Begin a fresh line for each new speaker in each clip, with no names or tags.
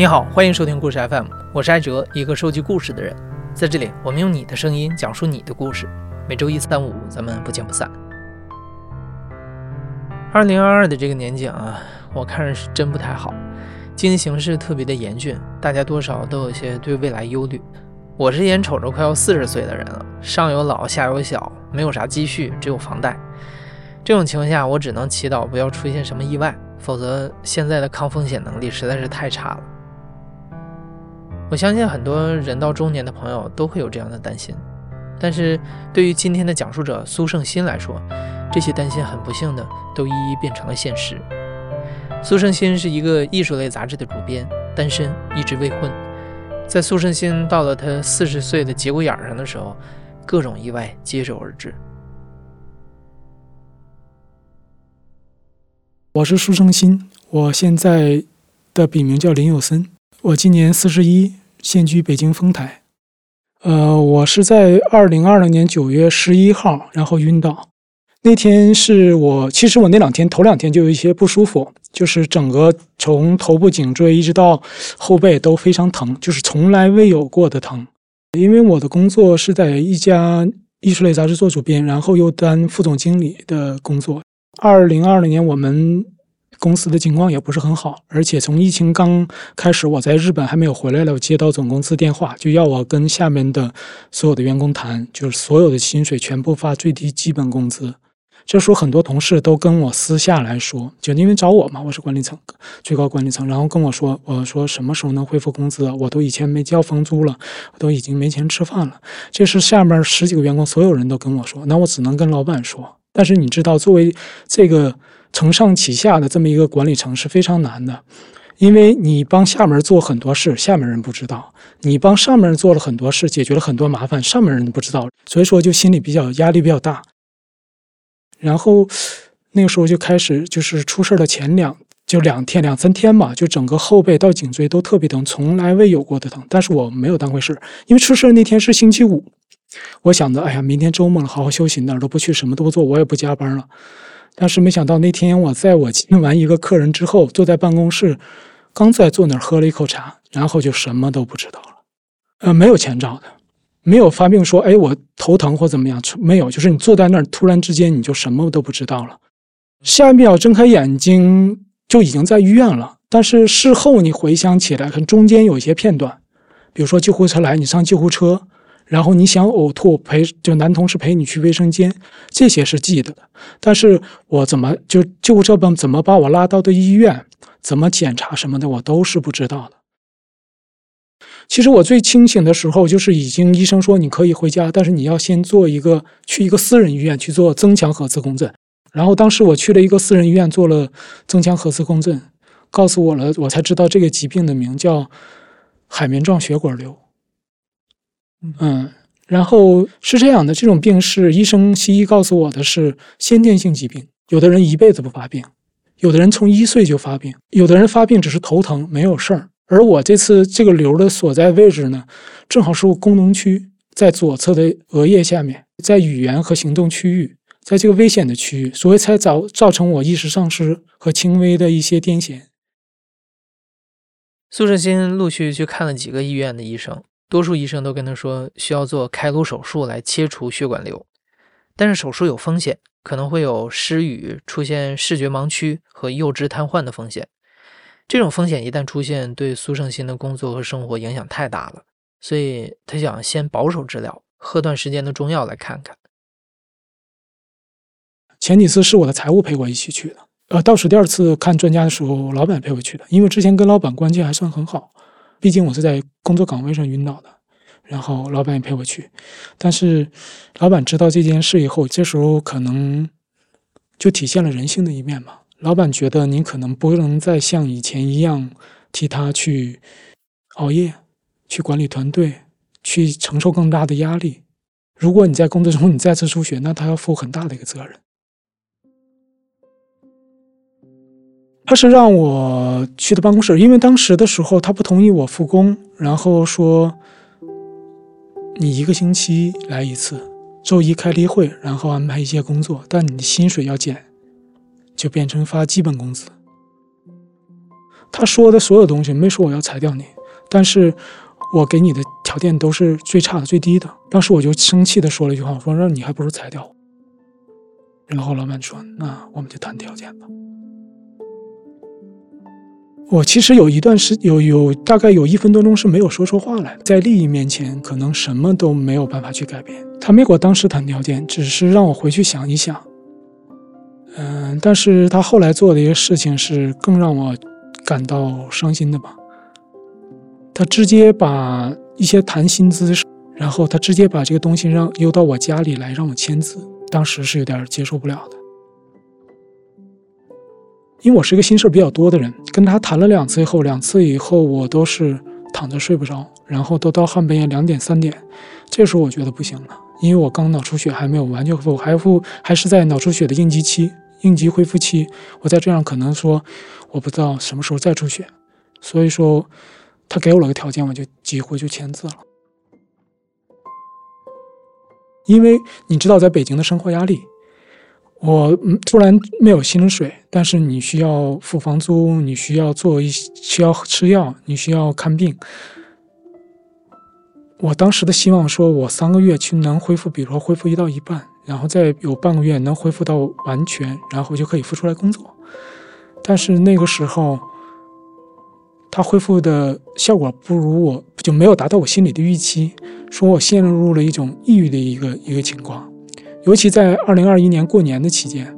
你好，欢迎收听故事 FM，我是艾哲，一个收集故事的人。在这里，我们用你的声音讲述你的故事。每周一、三、五，咱们不见不散。二零二二的这个年景啊，我看着是真不太好，经济形势特别的严峻，大家多少都有些对未来忧虑。我是眼瞅着快要四十岁的人了，上有老，下有小，没有啥积蓄，只有房贷。这种情况下，我只能祈祷不要出现什么意外，否则现在的抗风险能力实在是太差了。我相信很多人到中年的朋友都会有这样的担心，但是对于今天的讲述者苏胜新来说，这些担心很不幸的都一一变成了现实。苏胜新是一个艺术类杂志的主编，单身，一直未婚。在苏胜新到了他四十岁的节骨眼上的时候，各种意外接踵而至。
我是苏胜新，我现在的笔名叫林有森，我今年四十一。现居北京丰台，呃，我是在二零二零年九月十一号，然后晕倒。那天是我，其实我那两天头两天就有一些不舒服，就是整个从头部颈椎一直到后背都非常疼，就是从来未有过的疼。因为我的工作是在一家艺术类杂志做主编，然后又当副总经理的工作。二零二零年我们。公司的情况也不是很好，而且从疫情刚开始，我在日本还没有回来了，我接到总公司电话，就要我跟下面的所有的员工谈，就是所有的薪水全部发最低基本工资。这时候很多同事都跟我私下来说，就因为找我嘛，我是管理层，最高管理层，然后跟我说，我说什么时候能恢复工资？我都以前没交房租了，我都已经没钱吃饭了。这是下面十几个员工所有人都跟我说，那我只能跟老板说。但是你知道，作为这个。承上启下的这么一个管理层是非常难的，因为你帮下面做很多事，下面人不知道；你帮上面人做了很多事，解决了很多麻烦，上面人不知道，所以说就心里比较压力比较大。然后那个时候就开始，就是出事的前两就两天两三天吧，就整个后背到颈椎都特别疼，从来未有过的疼。但是我没有当回事，因为出事那天是星期五，我想着，哎呀，明天周末了，好好休息，哪儿都不去，什么都不做，我也不加班了。但是没想到那天我在我见完一个客人之后，坐在办公室，刚在坐那儿喝了一口茶，然后就什么都不知道了。呃，没有前兆的，没有发病说，哎，我头疼或怎么样，没有，就是你坐在那儿，突然之间你就什么都不知道了。下一秒睁开眼睛就已经在医院了。但是事后你回想起来，看中间有一些片段，比如说救护车来，你上救护车。然后你想呕吐，陪就男同事陪你去卫生间，这些是记得的。但是我怎么就救护车怎么把我拉到的医院，怎么检查什么的，我都是不知道的。其实我最清醒的时候，就是已经医生说你可以回家，但是你要先做一个去一个私人医院去做增强核磁共振。然后当时我去了一个私人医院做了增强核磁共振，告诉我了，我才知道这个疾病的名叫海绵状血管瘤。嗯，然后是这样的，这种病是医生西医告诉我的是先天性疾病，有的人一辈子不发病，有的人从一岁就发病，有的人发病只是头疼没有事儿。而我这次这个瘤的所在位置呢，正好是我功能区在左侧的额叶下面，在语言和行动区域，在这个危险的区域，所以才造造成我意识丧失和轻微的一些癫痫。
苏志新陆续去看了几个医院的医生。多数医生都跟他说需要做开颅手术来切除血管瘤，但是手术有风险，可能会有失语、出现视觉盲区和右肢瘫痪的风险。这种风险一旦出现，对苏胜新的工作和生活影响太大了，所以他想先保守治疗，喝段时间的中药来看看。
前几次是我的财务陪我一起去的，呃，倒数第二次看专家的时候，老板陪我去的，因为之前跟老板关系还算很好。毕竟我是在工作岗位上晕倒的，然后老板也陪我去，但是老板知道这件事以后，这时候可能就体现了人性的一面嘛。老板觉得你可能不能再像以前一样替他去熬夜、去管理团队、去承受更大的压力。如果你在工作中你再次出血，那他要负很大的一个责任。他是让我去的办公室，因为当时的时候他不同意我复工，然后说你一个星期来一次，周一开例会，然后安排一些工作，但你的薪水要减，就变成发基本工资。他说的所有东西没说我要裁掉你，但是我给你的条件都是最差的、最低的。当时我就生气的说了一句话，我说那你还不如裁掉我。然后老板说，那我们就谈条件吧。我其实有一段时有有大概有一分多钟是没有说出话来，在利益面前可能什么都没有办法去改变。他没给我当时谈条件，只是让我回去想一想。嗯，但是他后来做的一些事情是更让我感到伤心的吧。他直接把一些谈薪资，然后他直接把这个东西让邮到我家里来让我签字，当时是有点接受不了的。因为我是一个心事比较多的人，跟他谈了两次以后，两次以后我都是躺着睡不着，然后都到半夜两点三点，这时候我觉得不行了，因为我刚脑出血还没有完全恢复，还复还是在脑出血的应急期、应急恢复期，我再这样可能说我不知道什么时候再出血，所以说他给我了个条件，我就几乎就签字了，因为你知道在北京的生活压力。我突然没有薪水，但是你需要付房租，你需要做一需要吃药，你需要看病。我当时的希望说，我三个月去能恢复，比如说恢复一到一半，然后再有半个月能恢复到完全，然后就可以复出来工作。但是那个时候，他恢复的效果不如我，就没有达到我心里的预期，说我陷入了一种抑郁的一个一个情况。尤其在二零二一年过年的期间，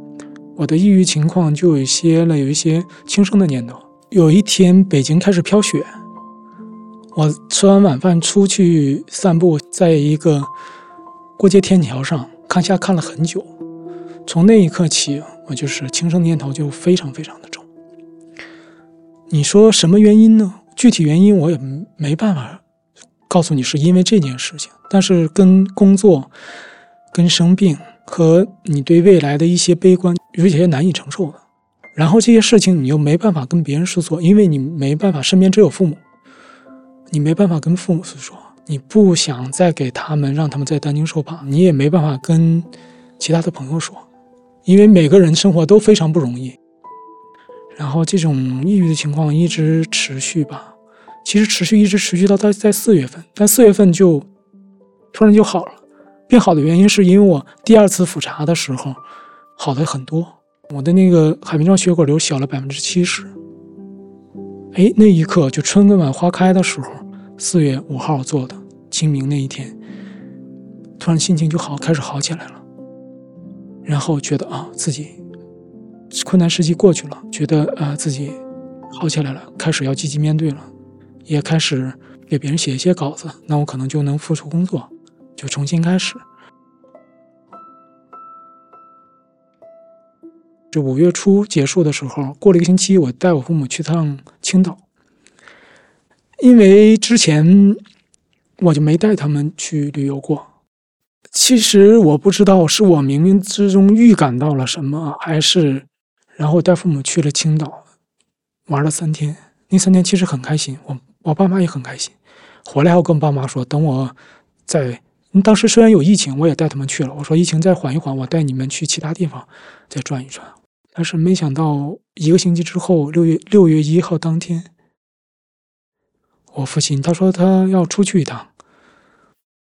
我的抑郁情况就有一些了，有一些轻生的念头。有一天，北京开始飘雪，我吃完晚饭出去散步，在一个过街天桥上看下看了很久。从那一刻起，我就是轻生念头就非常非常的重。你说什么原因呢？具体原因我也没办法告诉你，是因为这件事情，但是跟工作。跟生病和你对未来的一些悲观，有些难以承受的，然后这些事情你又没办法跟别人诉说，因为你没办法，身边只有父母，你没办法跟父母诉说，你不想再给他们让他们再担惊受怕，你也没办法跟其他的朋友说，因为每个人生活都非常不容易。然后这种抑郁的情况一直持续吧，其实持续一直持续到在在四月份，但四月份就突然就好了。变好的原因是因为我第二次复查的时候好的很多，我的那个海绵状血管瘤小了百分之七十。哎，那一刻就春跟晚花开的时候，四月五号做的清明那一天，突然心情就好，开始好起来了。然后觉得啊，自己困难时期过去了，觉得啊自己好起来了，开始要积极面对了，也开始给别人写一些稿子，那我可能就能复出工作。就重新开始。这五月初结束的时候，过了一个星期，我带我父母去趟青岛，因为之前我就没带他们去旅游过。其实我不知道是我冥冥之中预感到了什么，还是然后带父母去了青岛，玩了三天。那三天其实很开心，我我爸妈也很开心。回来后跟我爸妈说，等我再当时虽然有疫情，我也带他们去了。我说疫情再缓一缓，我带你们去其他地方再转一转。但是没想到一个星期之后，六月六月一号当天，我父亲他说他要出去一趟，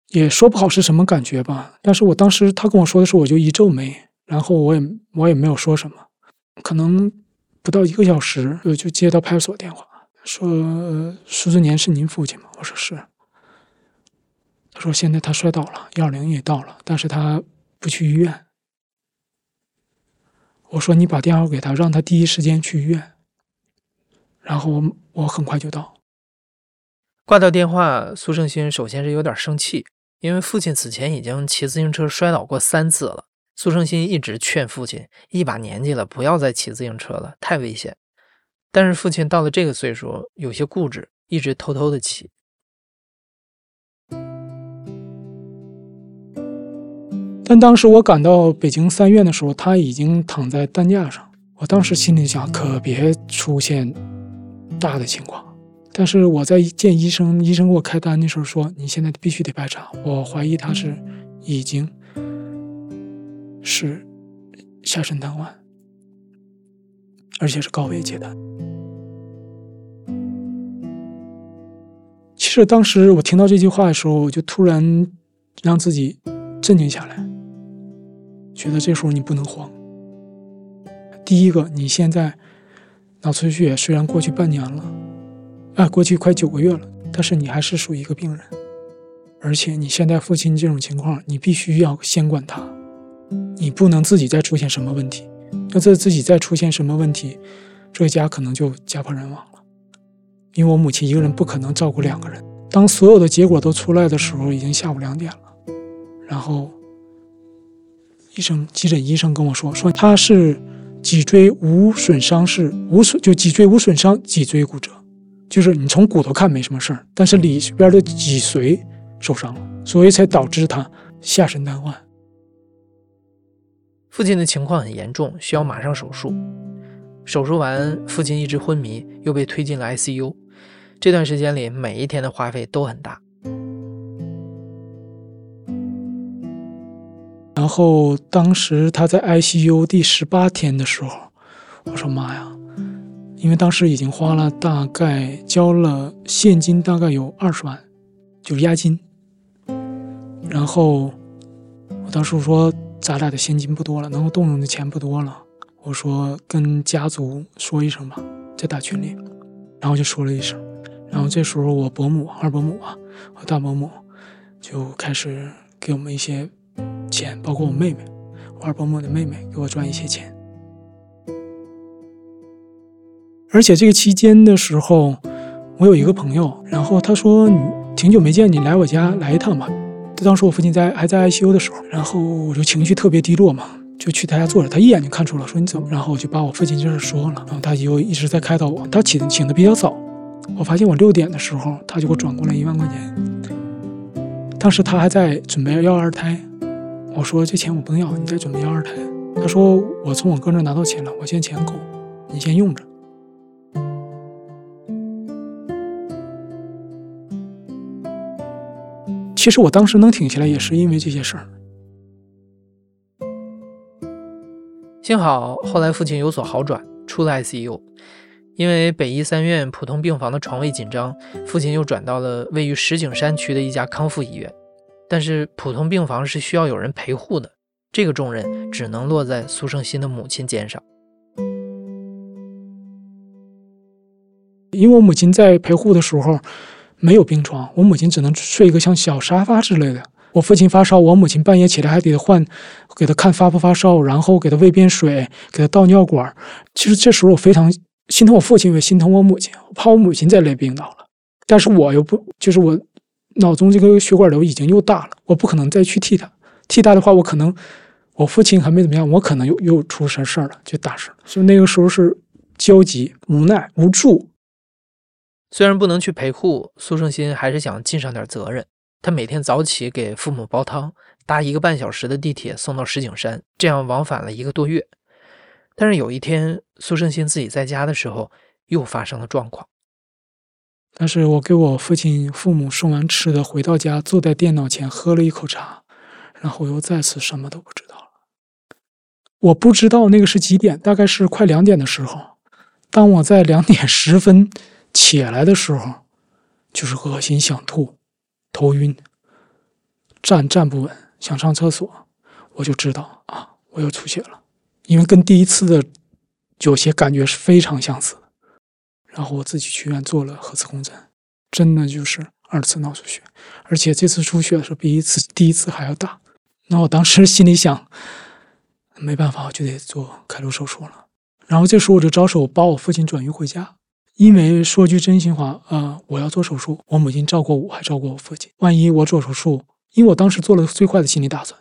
也说不好是什么感觉吧。但是我当时他跟我说的时候，我就一皱眉，然后我也我也没有说什么。可能不到一个小时，就接到派出所电话，说苏志年是您父亲吗？我说是。他说：“现在他摔倒了，幺二零也到了，但是他不去医院。”我说：“你把电话给他，让他第一时间去医院。”然后我我很快就到。
挂掉电话，苏胜新首先是有点生气，因为父亲此前已经骑自行车摔倒过三次了。苏胜新一直劝父亲，一把年纪了，不要再骑自行车了，太危险。但是父亲到了这个岁数，有些固执，一直偷偷的骑。
但当时我赶到北京三院的时候，他已经躺在担架上。我当时心里想，可别出现大的情况。但是我在见医生，医生给我开单的时候说，你现在必须得排查。我怀疑他是已经是下身瘫痪，而且是高位截瘫。其实当时我听到这句话的时候，我就突然让自己镇静下来，觉得这时候你不能慌。第一个，你现在脑出血虽然过去半年了，啊，过去快九个月了，但是你还是属于一个病人，而且你现在父亲这种情况，你必须要先管他，你不能自己再出现什么问题。要这自己再出现什么问题，这家可能就家破人亡了。因为我母亲一个人不可能照顾两个人。当所有的结果都出来的时候，已经下午两点了。然后，医生急诊医生跟我说，说他是脊椎无损伤，是无损就脊椎无损伤，脊椎骨折，就是你从骨头看没什么事儿，但是里边的脊髓受伤了，所以才导致他下身瘫痪。
父亲的情况很严重，需要马上手术。手术完，父亲一直昏迷，又被推进了 ICU。这段时间里，每一天的花费都很大。
然后当时他在 ICU 第十八天的时候，我说妈呀，因为当时已经花了大概交了现金大概有二十万，就是押金。然后我当时说。咱俩的现金不多了，能够动用的钱不多了。我说跟家族说一声吧，在大群里，然后就说了一声。然后这时候我伯母、二伯母啊和大伯母就开始给我们一些钱，包括我妹妹，我二伯母的妹妹给我赚一些钱。而且这个期间的时候，我有一个朋友，然后他说你挺久没见，你来我家来一趟吧。当时我父亲在还在 ICU 的时候，然后我就情绪特别低落嘛，就去他家坐着。他一眼就看出了，说你怎么？然后我就把我父亲这事说了，然后他就一直在开导我。他请请的比较早，我发现我六点的时候，他就给我转过来一万块钱。当时他还在准备要二胎，我说这钱我不能要，你再准备要二胎。他说我从我哥那拿到钱了，我现在钱够，你先用着。其实我当时能挺起来，也是因为这些事儿。
幸好后来父亲有所好转，出了 ICU。因为北医三院普通病房的床位紧张，父亲又转到了位于石景山区的一家康复医院。但是普通病房是需要有人陪护的，这个重任只能落在苏胜新的母亲肩上。
因为我母亲在陪护的时候。没有病床，我母亲只能睡一个像小沙发之类的。我父亲发烧，我母亲半夜起来还得换，给他看发不发烧，然后给他喂便水，给他倒尿管。其实这时候我非常心疼我父亲，也心疼我母亲，我怕我母亲再累病倒了。但是我又不，就是我脑中这个血管瘤已经又大了，我不可能再去替他。替他的话，我可能我父亲还没怎么样，我可能又又出什事儿了，就大事。所以那个时候是焦急、无奈、无助。
虽然不能去陪护，苏胜新还是想尽上点责任。他每天早起给父母煲汤，搭一个半小时的地铁送到石景山，这样往返了一个多月。但是有一天，苏胜新自己在家的时候，又发生了状况。
但是我给我父亲、父母送完吃的，回到家，坐在电脑前喝了一口茶，然后又再次什么都不知道了。我不知道那个是几点，大概是快两点的时候。当我在两点十分。起来的时候，就是恶心、想吐、头晕、站站不稳，想上厕所，我就知道啊，我又出血了，因为跟第一次的有些感觉是非常相似。然后我自己去医院做了核磁共振，真的就是二次脑出血，而且这次出血是比一次第一次还要大。那我当时心里想，没办法，我就得做开颅手术了。然后这时候我就着手把我父亲转移回家。因为说句真心话啊，我要做手术，我母亲照顾我，还照顾我父亲。万一我做手术，因为我当时做了最坏的心理打算，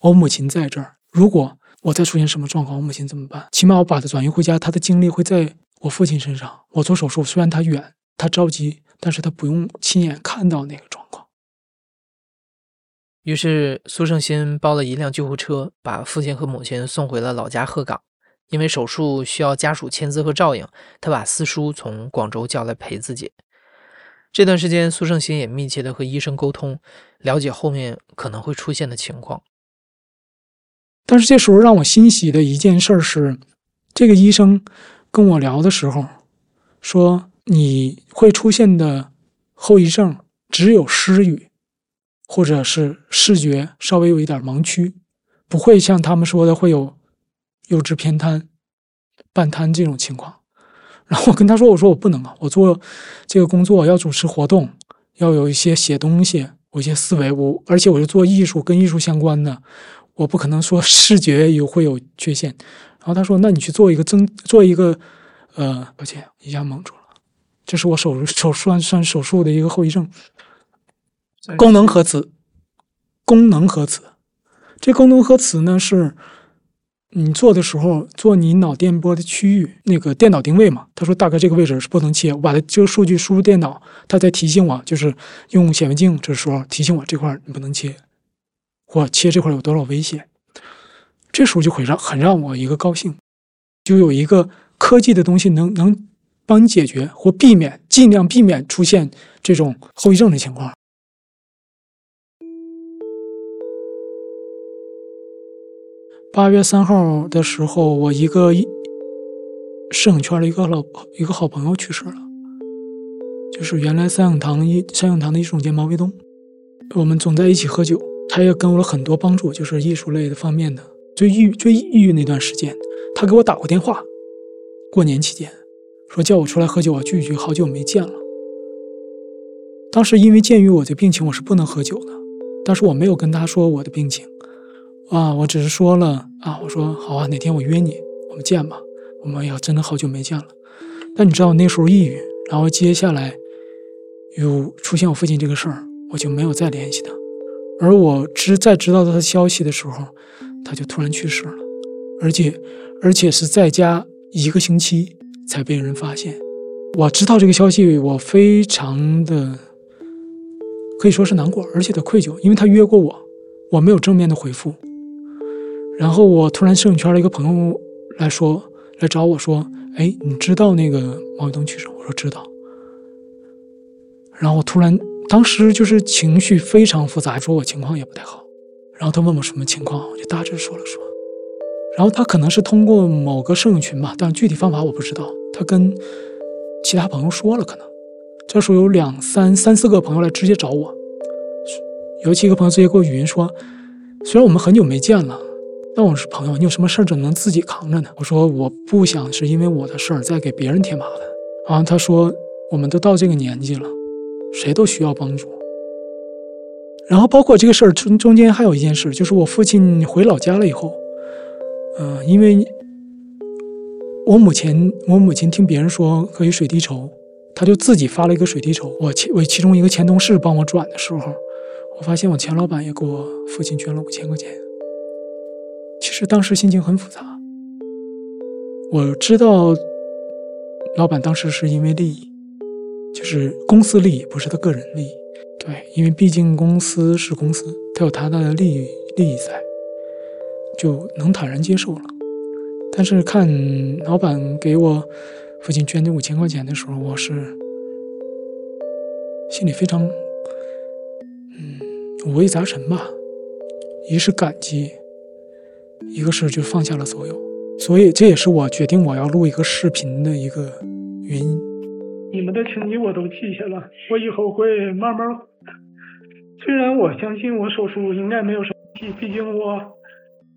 我母亲在这儿，如果我再出现什么状况，我母亲怎么办？起码我把她转移回家，她的精力会在我父亲身上。我做手术虽然他远，他着急，但是他不用亲眼看到那个状况。
于是苏胜新包了一辆救护车，把父亲和母亲送回了老家鹤岗。因为手术需要家属签字和照应，他把四叔从广州叫来陪自己。这段时间，苏胜新也密切的和医生沟通，了解后面可能会出现的情况。
但是这时候让我欣喜的一件事是，这个医生跟我聊的时候说，你会出现的后遗症只有失语，或者是视觉稍微有一点盲区，不会像他们说的会有幼稚偏瘫、半瘫这种情况。然后我跟他说：“我说我不能啊，我做这个工作要主持活动，要有一些写东西，我一些思维，我而且我是做艺术跟艺术相关的，我不可能说视觉有会有缺陷。”然后他说：“那你去做一个增做一个，呃，抱歉，一下蒙住了，这是我手手术算手术的一个后遗症。功能核磁，功能核磁，这功能核磁呢是。”你做的时候做你脑电波的区域那个电脑定位嘛？他说大概这个位置是不能切，我把它这个数据输入电脑，它在提醒我，就是用显微镜这时候提醒我这块你不能切，或切这块有多少危险。这时候就会让很让我一个高兴，就有一个科技的东西能能帮你解决或避免，尽量避免出现这种后遗症的情况。八月三号的时候，我一个摄影圈的一个老一个好朋友去世了，就是原来三影堂一三影堂的艺术总监毛卫东。我们总在一起喝酒，他也给我了很多帮助，就是艺术类的方面的。最抑郁最抑郁那段时间，他给我打过电话，过年期间说叫我出来喝酒啊，聚一聚，好久没见了。当时因为鉴于我的病情，我是不能喝酒的，但是我没有跟他说我的病情。啊，我只是说了啊，我说好啊，哪天我约你，我们见吧。我们要真的好久没见了。但你知道那时候抑郁，然后接下来有出现我父亲这个事儿，我就没有再联系他。而我知在知道他的消息的时候，他就突然去世了，而且而且是在家一个星期才被人发现。我知道这个消息，我非常的可以说是难过，而且的愧疚，因为他约过我，我没有正面的回复。然后我突然摄影圈的一个朋友来说，来找我说：“哎，你知道那个毛泽东去世？”我说：“知道。”然后我突然当时就是情绪非常复杂，说我情况也不太好。然后他问我什么情况，我就大致说了说。然后他可能是通过某个摄影群吧，但具体方法我不知道。他跟其他朋友说了，可能这时候有两三三四个朋友来直接找我，尤其一个朋友直接给我语音说：“虽然我们很久没见了。”但我是朋友，你有什么事儿怎么能自己扛着呢？我说我不想是因为我的事儿再给别人添麻烦。然后他说我们都到这个年纪了，谁都需要帮助。然后包括这个事儿中中间还有一件事，就是我父亲回老家了以后，嗯，因为我母亲我母亲听别人说可以水滴筹，他就自己发了一个水滴筹。我其我其中一个前同事帮我转的时候，我发现我前老板也给我父亲捐了五千块钱。其实当时心情很复杂。我知道，老板当时是因为利益，就是公司利益，不是他个人利益。对，因为毕竟公司是公司，它有它的利益利益在，就能坦然接受了。但是看老板给我父亲捐这五千块钱的时候，我是心里非常，嗯，五味杂陈吧。一是感激。一个是就放下了所有，所以这也是我决定我要录一个视频的一个原因。
你们的情谊我都记下了，我以后会慢慢。虽然我相信我手术应该没有什么问题，毕竟我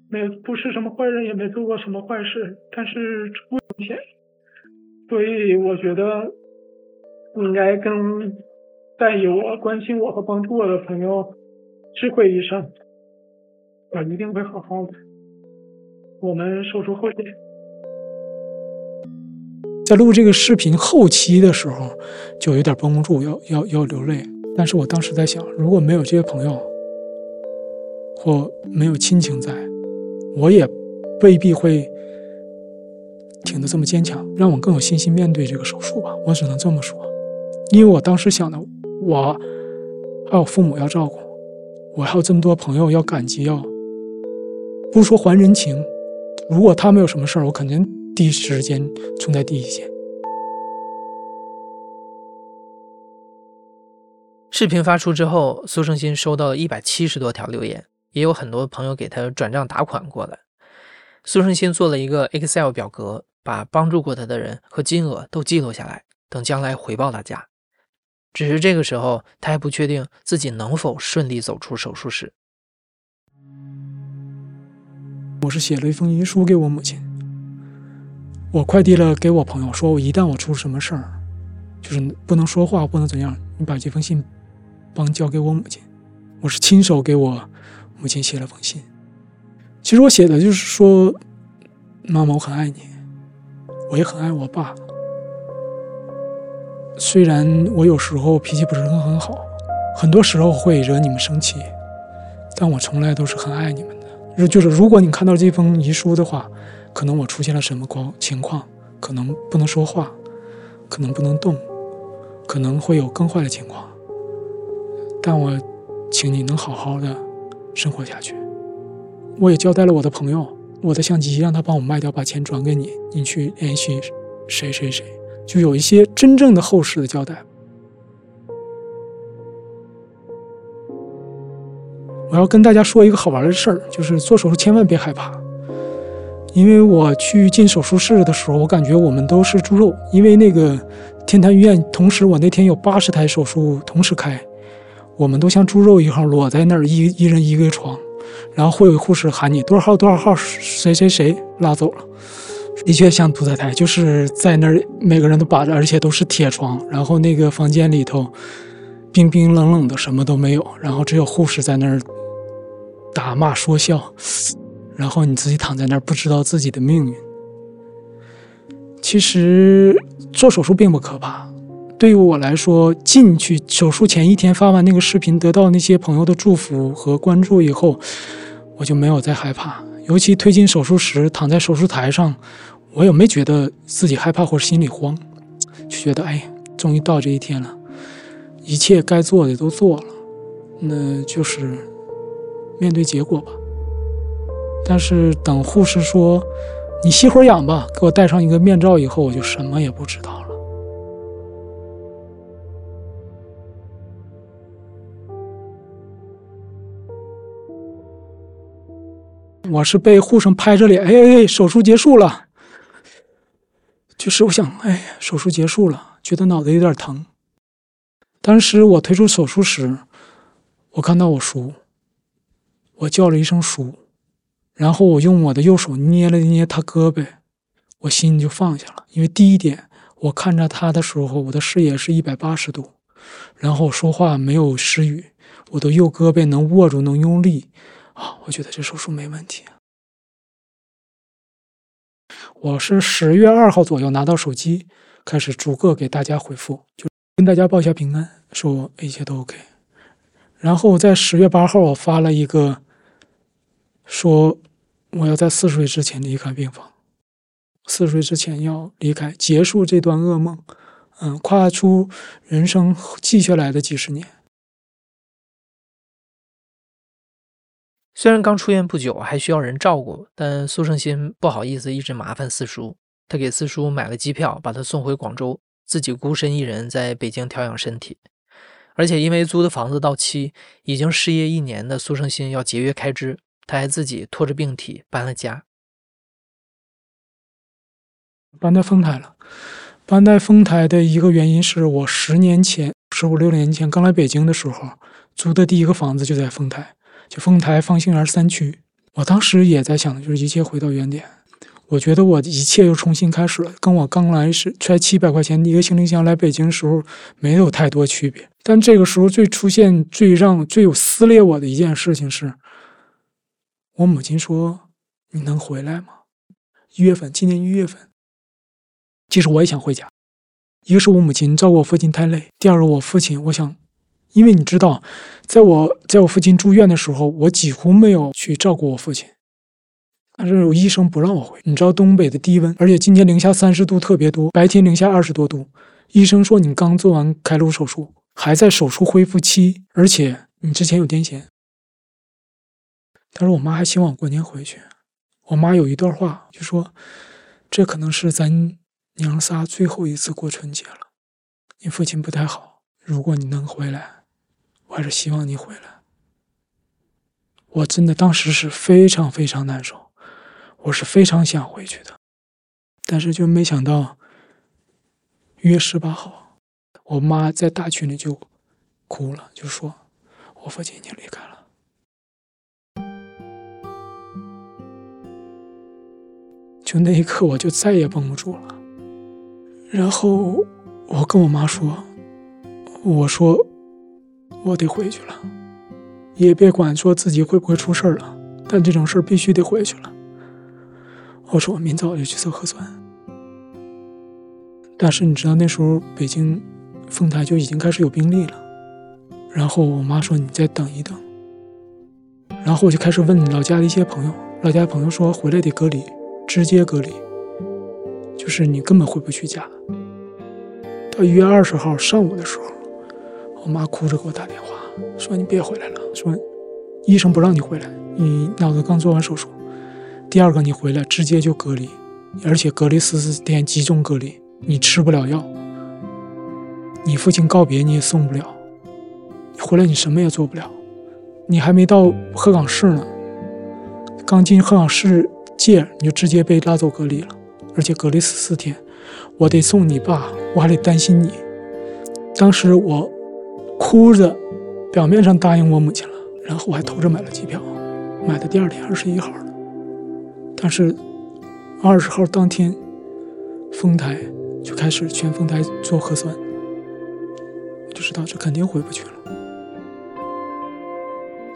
没不是什么坏人，也没做过什么坏事，但是出危险，所以我觉得应该跟在意我、关心我和帮助我的朋友知会一声，我一定会好好的。我们手术后期，
在录这个视频后期的时候，就有点绷不住，要要要流泪。但是我当时在想，如果没有这些朋友，或没有亲情在，我也未必会挺得这么坚强，让我更有信心面对这个手术吧。我只能这么说，因为我当时想的，我还有父母要照顾，我还有这么多朋友要感激，要不说还人情。如果他没有什么事儿，我肯定第一时间冲在第一线。
视频发出之后，苏胜新收到了一百七十多条留言，也有很多朋友给他转账打款过来。苏胜新做了一个 Excel 表格，把帮助过他的人和金额都记录下来，等将来回报大家。只是这个时候他还不确定自己能否顺利走出手术室。
我是写了一封遗书给我母亲，我快递了给我朋友，说我一旦我出什么事儿，就是不能说话，不能怎样，你把这封信帮交给我母亲。我是亲手给我母亲写了封信。其实我写的就是说，妈妈，我很爱你，我也很爱我爸。虽然我有时候脾气不是很好，很多时候会惹你们生气，但我从来都是很爱你们的。就就是如果你看到这封遗书的话，可能我出现了什么光情况，可能不能说话，可能不能动，可能会有更坏的情况，但我请你能好好的生活下去。我也交代了我的朋友，我的相机让他帮我卖掉，把钱转给你，你去联系谁谁谁。就有一些真正的后事的交代。我要跟大家说一个好玩的事儿，就是做手术千万别害怕，因为我去进手术室的时候，我感觉我们都是猪肉，因为那个天坛医院同时我那天有八十台手术同时开，我们都像猪肉一样裸在那儿，一一人一个床，然后会有护士喊你多少号多少号谁谁谁拉走了。的确像屠宰台，就是在那儿，每个人都把着，而且都是铁床。然后那个房间里头冰冰冷冷的，什么都没有。然后只有护士在那儿打骂说笑，然后你自己躺在那儿，不知道自己的命运。其实做手术并不可怕，对于我来说，进去手术前一天发完那个视频，得到那些朋友的祝福和关注以后，我就没有再害怕。尤其推进手术室，躺在手术台上，我也没觉得自己害怕或者心里慌，就觉得哎，终于到这一天了，一切该做的都做了，那就是面对结果吧。但是等护士说你吸会儿氧吧，给我戴上一个面罩以后，我就什么也不知道了。我是被护士拍着脸，哎哎，手术结束了。就是我想，哎，手术结束了，觉得脑袋有点疼。当时我推出手术室，我看到我叔，我叫了一声叔，然后我用我的右手捏了捏他胳膊，我心就放下了。因为第一点，我看着他的时候，我的视野是一百八十度，然后说话没有失语，我的右胳膊能握住，能用力。啊，我觉得这手术没问题。我是十月二号左右拿到手机，开始逐个给大家回复，就跟大家报一下平安，说一切都 OK。然后在十月八号，我发了一个，说我要在四十岁之前离开病房，四十岁之前要离开，结束这段噩梦，嗯，跨出人生记下来的几十年。
虽然刚出院不久，还需要人照顾，但苏胜新不好意思一直麻烦四叔，他给四叔买了机票，把他送回广州，自己孤身一人在北京调养身体。而且因为租的房子到期，已经失业一年的苏胜新要节约开支，他还自己拖着病体搬了家，
搬到丰台了。搬到丰台的一个原因是我十年前，十五六年前刚来北京的时候，租的第一个房子就在丰台。就丰台方兴园三区，我当时也在想，就是一切回到原点。我觉得我一切又重新开始了，跟我刚来时揣七百块钱一个行李箱来北京时候没有太多区别。但这个时候最出现、最让、最有撕裂我的一件事情是，我母亲说：“你能回来吗？”一月份，今年一月份。其实我也想回家，一个是我母亲照顾我父亲太累，第二个我父亲，我想。因为你知道，在我在我父亲住院的时候，我几乎没有去照顾我父亲。但是有医生不让我回。你知道东北的低温，而且今天零下三十度特别多，白天零下二十多度。医生说你刚做完开颅手术，还在手术恢复期，而且你之前有癫痫。但是我妈还希望我过年回去。我妈有一段话就说：“这可能是咱娘仨最后一次过春节了。你父亲不太好，如果你能回来。”还是希望你回来。我真的当时是非常非常难受，我是非常想回去的，但是就没想到，一月十八号，我妈在大群里就哭了，就说我父亲已经离开了。就那一刻，我就再也绷不住了。然后我跟我妈说：“我说我得回去了，也别管说自己会不会出事了，但这种事必须得回去了。”我说我明早就去测核酸。但是你知道那时候北京丰台就已经开始有病例了。然后我妈说：“你再等一等。”然后我就开始问老家的一些朋友，老家朋友说回来得隔离。直接隔离，就是你根本回不去家。到一月二十号上午的时候，我妈哭着给我打电话，说你别回来了，说医生不让你回来，你脑子刚做完手术。第二个你回来直接就隔离，而且隔离十四天集中隔离，你吃不了药，你父亲告别你也送不了，你回来你什么也做不了，你还没到鹤岗市呢，刚进鹤岗市。界你就直接被拉走隔离了，而且隔离十四天，我得送你爸，我还得担心你。当时我哭着，表面上答应我母亲了，然后我还偷着买了机票，买的第二天二十一号。但是二十号当天，丰台就开始全丰台做核酸，我就知道这肯定回不去了。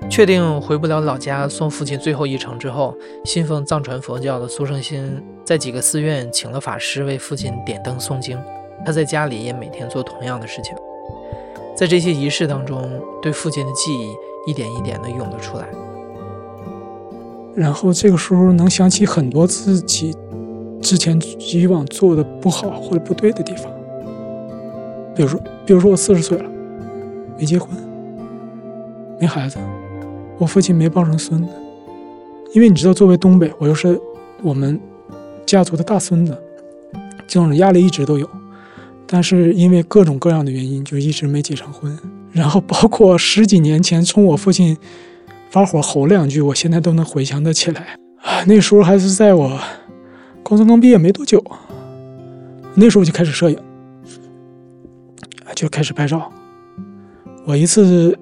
确定回不了老家送父亲最后一程之后，信奉藏传佛教的苏胜新在几个寺院请了法师为父亲点灯诵经。他在家里也每天做同样的事情，在这些仪式当中，对父亲的记忆一点一点的涌了出来。
然后这个时候能想起很多自己之前以往做的不好或者不对的地方，比如说，比如说我四十岁了，没结婚，没孩子。我父亲没抱上孙子，因为你知道，作为东北，我又是我们家族的大孙子，这种压力一直都有。但是因为各种各样的原因，就一直没结成婚。然后包括十几年前冲我父亲发火吼两句，我现在都能回想得起来。啊，那时候还是在我高中刚毕业没多久，那时候就开始摄影，就开始拍照。我一次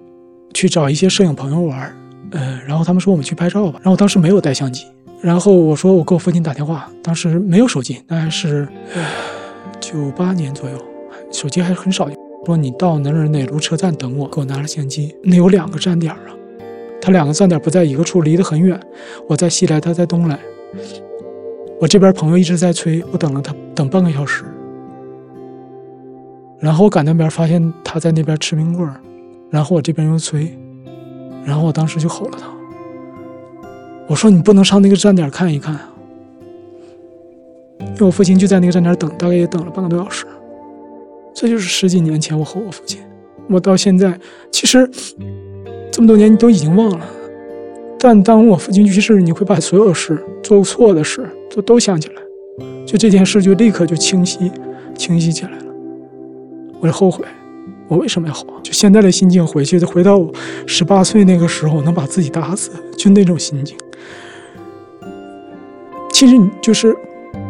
去找一些摄影朋友玩。呃，然后他们说我们去拍照吧，然后我当时没有带相机，然后我说我给我父亲打电话，当时没有手机，那还是九八年左右，手机还很少用。说你到哪哪哪路车站等我，给我拿了相机。那有两个站点啊，他两个站点不在一个处，离得很远。我在西来，他在东来。我这边朋友一直在催，我等了他等半个小时，然后我赶那边发现他在那边吃冰棍然后我这边又催。然后我当时就吼了他，我说你不能上那个站点看一看啊！因为我父亲就在那个站点等，大概也等了半个多小时。这就是十几年前我和我父亲，我到现在其实这么多年你都已经忘了，但当我父亲去世，你会把所有事做错的事都都想起来，就这件事就立刻就清晰清晰起来了，我就后悔。我为什么要活？就现在的心境，回去回到我十八岁那个时候，能把自己打死，就那种心境。其实你就是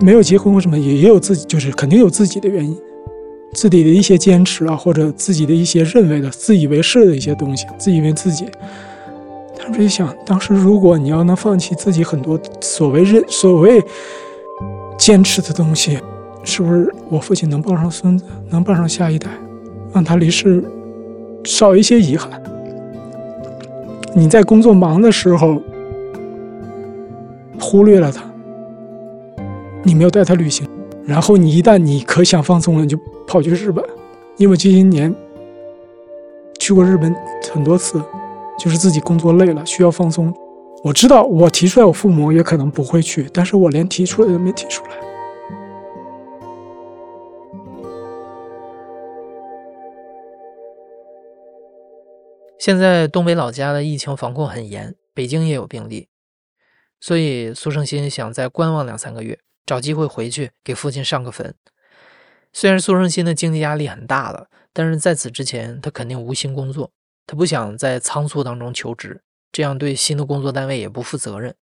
没有结婚或什么，也也有自己，就是肯定有自己的原因，自己的一些坚持啊，或者自己的一些认为的自以为是的一些东西，自以为自己。当时一想，当时如果你要能放弃自己很多所谓认所谓坚持的东西，是不是我父亲能抱上孙子，能抱上下一代？让他离世少一些遗憾。你在工作忙的时候忽略了他，你没有带他旅行，然后你一旦你可想放松了，你就跑去日本。因为这些年去过日本很多次，就是自己工作累了需要放松。我知道我提出来，我父母也可能不会去，但是我连提出来都没提出来。
现在东北老家的疫情防控很严，北京也有病例，所以苏胜新想再观望两三个月，找机会回去给父亲上个坟。虽然苏胜新的经济压力很大了，但是在此之前他肯定无心工作，他不想在仓促当中求职，这样对新的工作单位也不负责任，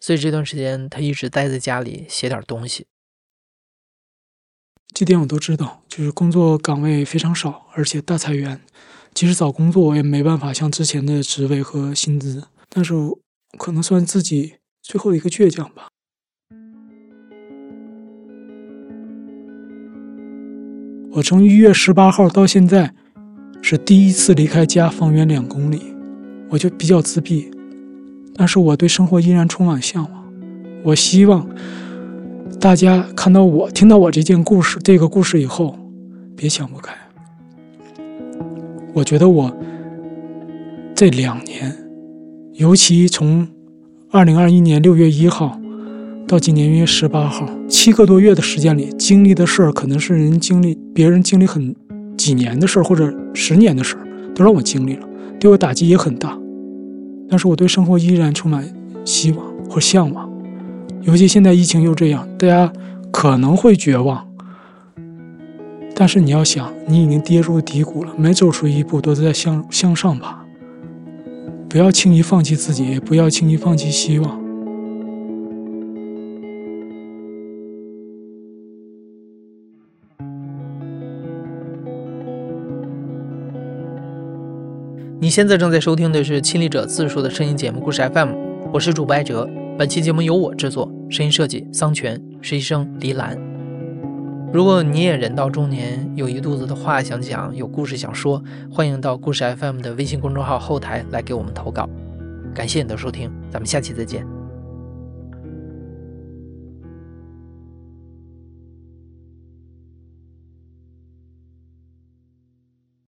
所以这段时间他一直待在家里写点东西。
这点我都知道，就是工作岗位非常少，而且大裁员。即使找工作，我也没办法像之前的职位和薪资。但是可能算自己最后一个倔强吧。我从一月十八号到现在，是第一次离开家方圆两公里，我就比较自闭。但是我对生活依然充满向往。我希望大家看到我、听到我这件故事、这个故事以后，别想不开。我觉得我这两年，尤其从二零二一年六月一号到今年一月十八号，七个多月的时间里，经历的事儿，可能是人经历、别人经历很几年的事儿，或者十年的事儿，都让我经历了，对我打击也很大。但是我对生活依然充满希望或向往，尤其现在疫情又这样，大家可能会绝望。但是你要想，你已经跌入低谷了，每走出一步都是在向向上爬。不要轻易放弃自己，也不要轻易放弃希望。
你现在正在收听的是《亲历者自述》的声音节目故事 FM，我是主播艾哲。本期节目由我制作，声音设计桑泉，实习生黎兰。如果你也人到中年，有一肚子的话想讲，有故事想说，欢迎到故事 FM 的微信公众号后台来给我们投稿。感谢你的收听，咱们下期再见。